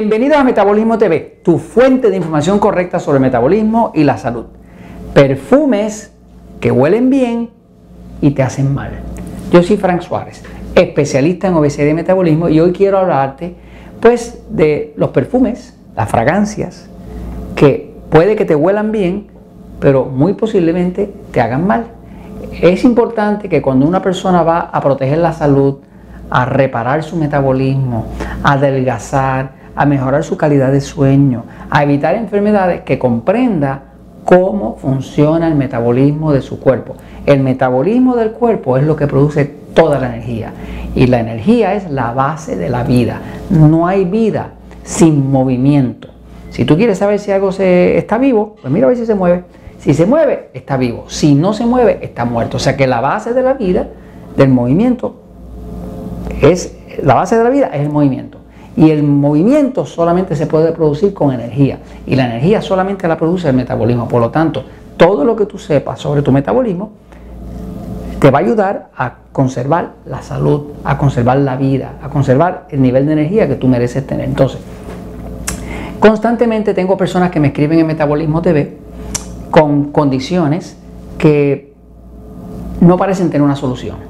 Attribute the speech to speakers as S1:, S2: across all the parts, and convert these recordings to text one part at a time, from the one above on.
S1: Bienvenidos a Metabolismo TV, tu fuente de información correcta sobre metabolismo y la salud. Perfumes que huelen bien y te hacen mal. Yo soy Frank Suárez, especialista en obesidad y metabolismo y hoy quiero hablarte pues de los perfumes, las fragancias que puede que te huelan bien, pero muy posiblemente te hagan mal. Es importante que cuando una persona va a proteger la salud, a reparar su metabolismo, a adelgazar, a mejorar su calidad de sueño, a evitar enfermedades, que comprenda cómo funciona el metabolismo de su cuerpo. El metabolismo del cuerpo es lo que produce toda la energía y la energía es la base de la vida. No hay vida sin movimiento. Si tú quieres saber si algo se, está vivo, pues mira a ver si se mueve. Si se mueve, está vivo. Si no se mueve, está muerto. O sea que la base de la vida, del movimiento, es la base de la vida es el movimiento. Y el movimiento solamente se puede producir con energía. Y la energía solamente la produce el metabolismo. Por lo tanto, todo lo que tú sepas sobre tu metabolismo te va a ayudar a conservar la salud, a conservar la vida, a conservar el nivel de energía que tú mereces tener. Entonces, constantemente tengo personas que me escriben en Metabolismo TV con condiciones que no parecen tener una solución.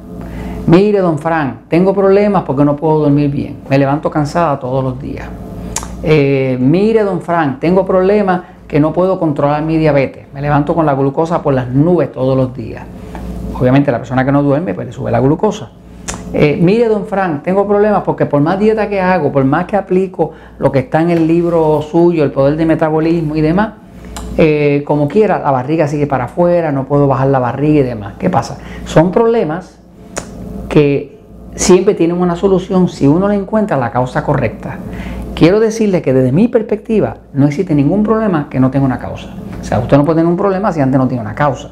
S1: Mire, don Frank, tengo problemas porque no puedo dormir bien. Me levanto cansada todos los días. Eh, mire, don Frank, tengo problemas que no puedo controlar mi diabetes. Me levanto con la glucosa por las nubes todos los días. Obviamente la persona que no duerme pues le sube la glucosa. Eh, mire, don Frank, tengo problemas porque por más dieta que hago, por más que aplico lo que está en el libro suyo, el poder de metabolismo y demás, eh, como quiera, la barriga sigue para afuera, no puedo bajar la barriga y demás. ¿Qué pasa? Son problemas que siempre tienen una solución si uno le encuentra la causa correcta. Quiero decirle que desde mi perspectiva no existe ningún problema que no tenga una causa. O sea, usted no puede tener un problema si antes no tiene una causa.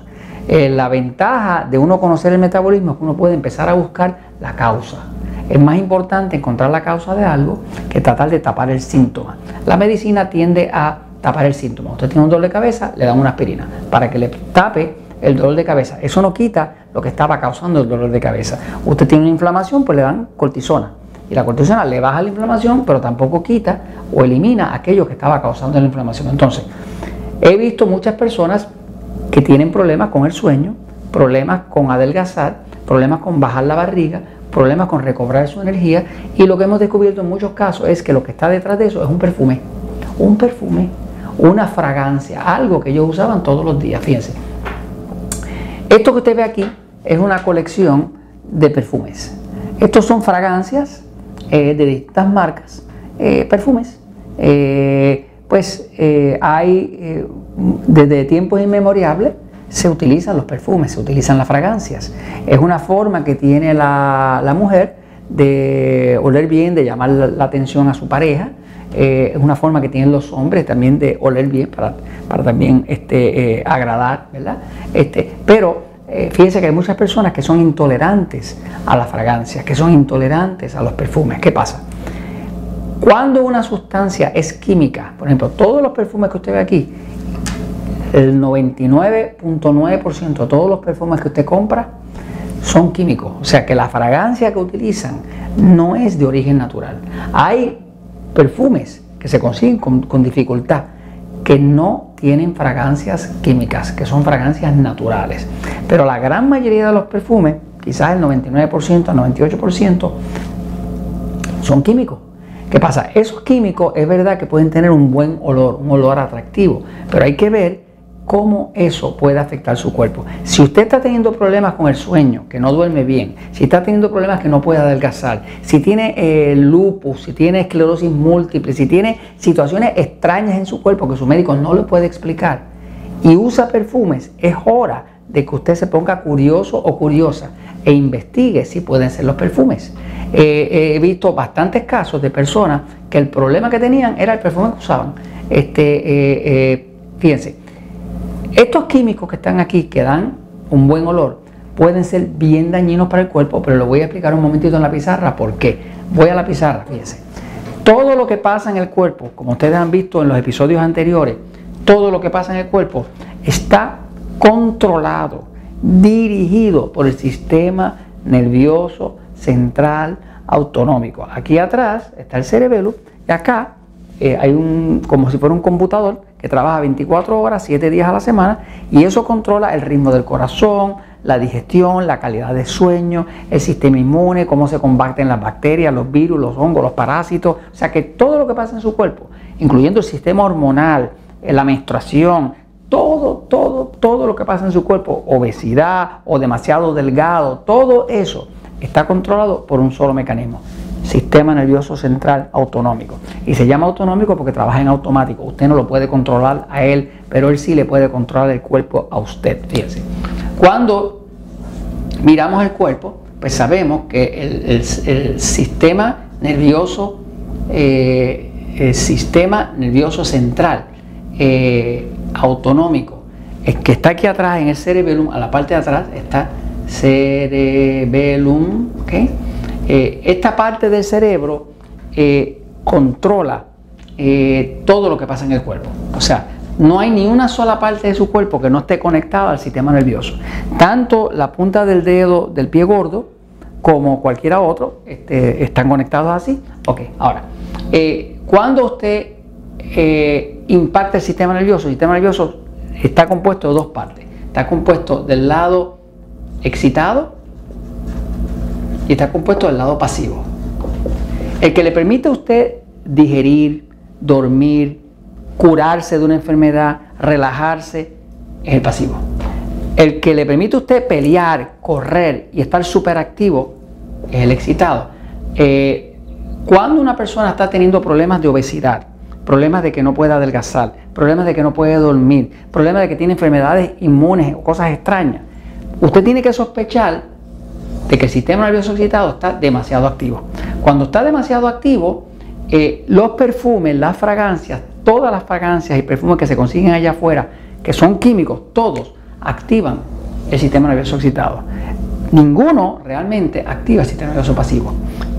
S1: Eh, la ventaja de uno conocer el metabolismo es que uno puede empezar a buscar la causa. Es más importante encontrar la causa de algo que tratar de tapar el síntoma. La medicina tiende a tapar el síntoma. Usted tiene un dolor de cabeza, le dan una aspirina para que le tape el dolor de cabeza. Eso no quita lo que estaba causando el dolor de cabeza. Usted tiene una inflamación, pues le dan cortisona. Y la cortisona le baja la inflamación, pero tampoco quita o elimina aquello que estaba causando la inflamación. Entonces, he visto muchas personas que tienen problemas con el sueño, problemas con adelgazar, problemas con bajar la barriga, problemas con recobrar su energía. Y lo que hemos descubierto en muchos casos es que lo que está detrás de eso es un perfume. Un perfume, una fragancia, algo que ellos usaban todos los días. Fíjense. Esto que usted ve aquí es una colección de perfumes. Estos son fragancias eh, de distintas marcas, eh, perfumes. Eh, pues hay, desde tiempos inmemoriales, se utilizan los perfumes, se utilizan las fragancias. Es una forma que tiene la, mujer de oler bien, de llamar la, atención a su pareja. es una forma que tienen los hombres también de oler bien para, para también este, agradar, ¿verdad? Este, pero eh, fíjense que hay muchas personas que son intolerantes a la fragancia, que son intolerantes a los perfumes. ¿Qué pasa? Cuando una sustancia es química, por ejemplo, todos los perfumes que usted ve aquí, el 99.9% de todos los perfumes que usted compra son químicos. O sea que la fragancia que utilizan no es de origen natural. Hay perfumes que se consiguen con dificultad, que no tienen fragancias químicas, que son fragancias naturales. Pero la gran mayoría de los perfumes, quizás el 99%, el 98%, son químicos. ¿Qué pasa? Esos químicos es verdad que pueden tener un buen olor, un olor atractivo, pero hay que ver cómo eso puede afectar su cuerpo. Si usted está teniendo problemas con el sueño, que no duerme bien, si está teniendo problemas que no puede adelgazar, si tiene eh, lupus, si tiene esclerosis múltiple, si tiene situaciones extrañas en su cuerpo que su médico no le puede explicar y usa perfumes, es hora de que usted se ponga curioso o curiosa e investigue si pueden ser los perfumes. Eh, he visto bastantes casos de personas que el problema que tenían era el perfume que usaban. Este, eh, fíjense, estos químicos que están aquí, que dan un buen olor, pueden ser bien dañinos para el cuerpo, pero lo voy a explicar un momentito en la pizarra. ¿Por qué? Voy a la pizarra, fíjense. Todo lo que pasa en el cuerpo, como ustedes han visto en los episodios anteriores, todo lo que pasa en el cuerpo está controlado, dirigido por el sistema nervioso central autonómico. Aquí atrás está el cerebelo y acá eh, hay un, como si fuera un computador que trabaja 24 horas, 7 días a la semana, y eso controla el ritmo del corazón, la digestión, la calidad de sueño, el sistema inmune, cómo se combaten las bacterias, los virus, los hongos, los parásitos, o sea que todo lo que pasa en su cuerpo, incluyendo el sistema hormonal, eh, la menstruación, todo, todo, todo lo que pasa en su cuerpo, obesidad o demasiado delgado, todo eso está controlado por un solo mecanismo, sistema nervioso central autonómico. Y se llama autonómico porque trabaja en automático. Usted no lo puede controlar a él, pero él sí le puede controlar el cuerpo a usted. Fíjense. Cuando miramos el cuerpo, pues sabemos que el, sistema nervioso, eh, el sistema nervioso central eh, autonómico, es que está aquí atrás en el cerebellum, a la parte de atrás está cerebellum, eh, esta parte del cerebro controla todo lo que pasa en el cuerpo. O sea, no hay ni una sola parte de su cuerpo que no esté conectada al sistema nervioso. Tanto la punta del dedo del pie gordo como cualquiera otro este, están conectados así. Ok, ahora, eh, cuando usted eh, impacta el sistema nervioso, el sistema nervioso está compuesto de dos partes. Está compuesto del lado excitado y está compuesto del lado pasivo. El que le permite a usted digerir, dormir, curarse de una enfermedad, relajarse, es el pasivo. El que le permite a usted pelear, correr y estar súper activo es el excitado. Eh, cuando una persona está teniendo problemas de obesidad, problemas de que no puede adelgazar, problemas de que no puede dormir, problemas de que tiene enfermedades inmunes o cosas extrañas, usted tiene que sospechar de que el sistema nervioso excitado está demasiado activo. Cuando está demasiado activo, eh, los perfumes, las fragancias, todas las fragancias y perfumes que se consiguen allá afuera, que son químicos, todos activan el sistema nervioso excitado. Ninguno realmente activa el sistema nervioso pasivo.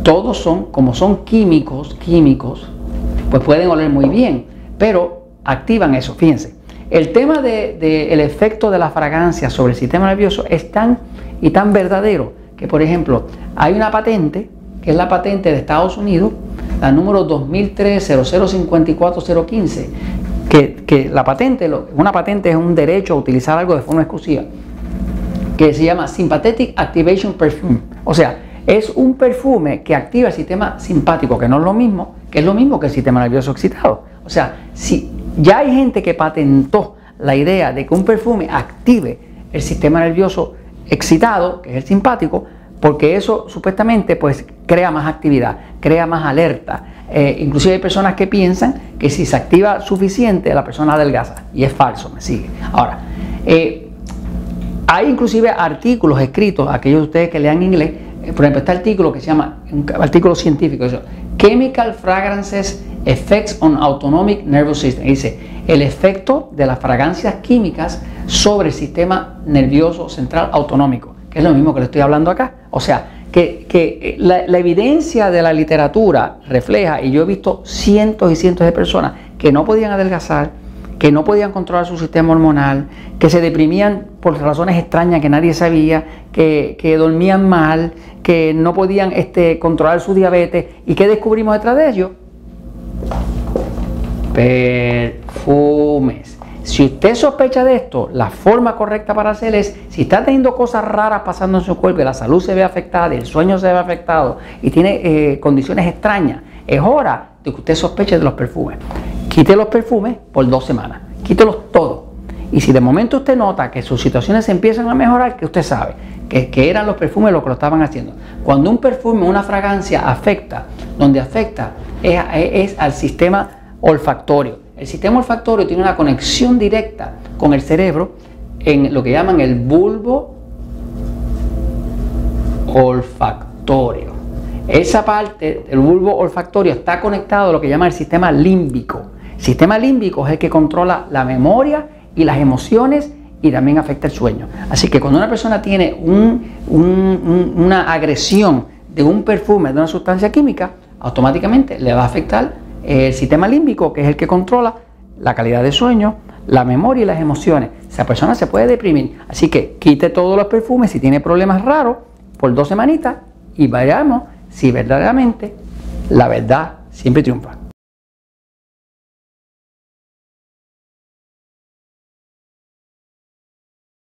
S1: Todos son, como son químicos, químicos, pues pueden oler muy bien, pero activan eso. Fíjense, el tema del de, el efecto de la fragancia sobre el sistema nervioso es tan y tan verdadero que, por ejemplo, hay una patente, que es la patente de Estados Unidos, la número 2003-0054-015, que, que la patente, una patente es un derecho a utilizar algo de forma exclusiva, que se llama Sympathetic Activation Perfume. O sea, es un perfume que activa el sistema simpático, que no es lo mismo, que es lo mismo que el sistema nervioso excitado. O sea, si ya hay gente que patentó la idea de que un perfume active el sistema nervioso excitado, que es el simpático, porque eso supuestamente pues crea más actividad, crea más alerta. Eh, inclusive hay personas que piensan que si se activa suficiente la persona adelgaza y es falso, me sigue. Ahora, eh, hay inclusive artículos escritos, aquellos de ustedes que lean inglés, eh, por ejemplo, este artículo que se llama, un artículo científico, Chemical Fragrances Effects on Autonomic Nervous System. Dice, el efecto de las fragancias químicas sobre el sistema nervioso central autonómico es lo mismo que le estoy hablando acá. O sea, que, eh, la, evidencia de la literatura refleja, y yo he visto cientos y cientos de personas que no podían adelgazar, que no podían controlar su sistema hormonal, que se deprimían por razones extrañas que nadie sabía, que, que dormían mal, que no podían este, controlar su diabetes. ¿Y qué descubrimos detrás de ellos? Perfumes. Si usted sospecha de esto, la forma correcta para hacer es, si está teniendo cosas raras pasando en su cuerpo y la salud se ve afectada, el sueño se ve afectado y tiene eh, condiciones extrañas, es hora de que usted sospeche de los perfumes. Quite los perfumes por dos semanas, quítelos todos. Y si de momento usted nota que sus situaciones empiezan a mejorar, que usted sabe que, eran los perfumes los que lo estaban haciendo. Cuando un perfume, una fragancia afecta, donde afecta es al sistema olfactorio el sistema olfactorio tiene una conexión directa con el cerebro en lo que llaman el bulbo olfactorio. Esa parte del bulbo olfactorio está conectado a lo que llama el sistema límbico. El sistema límbico es el que controla la memoria y las emociones y también afecta el sueño. Así que cuando una persona tiene una agresión de un perfume, de una sustancia química, automáticamente le va a afectar el sistema límbico, que es el que controla la calidad de sueño, la memoria y las emociones. Esa persona se puede deprimir. Así que quite todos los perfumes si tiene problemas raros por dos semanitas y vayamos si verdaderamente la verdad siempre triunfa.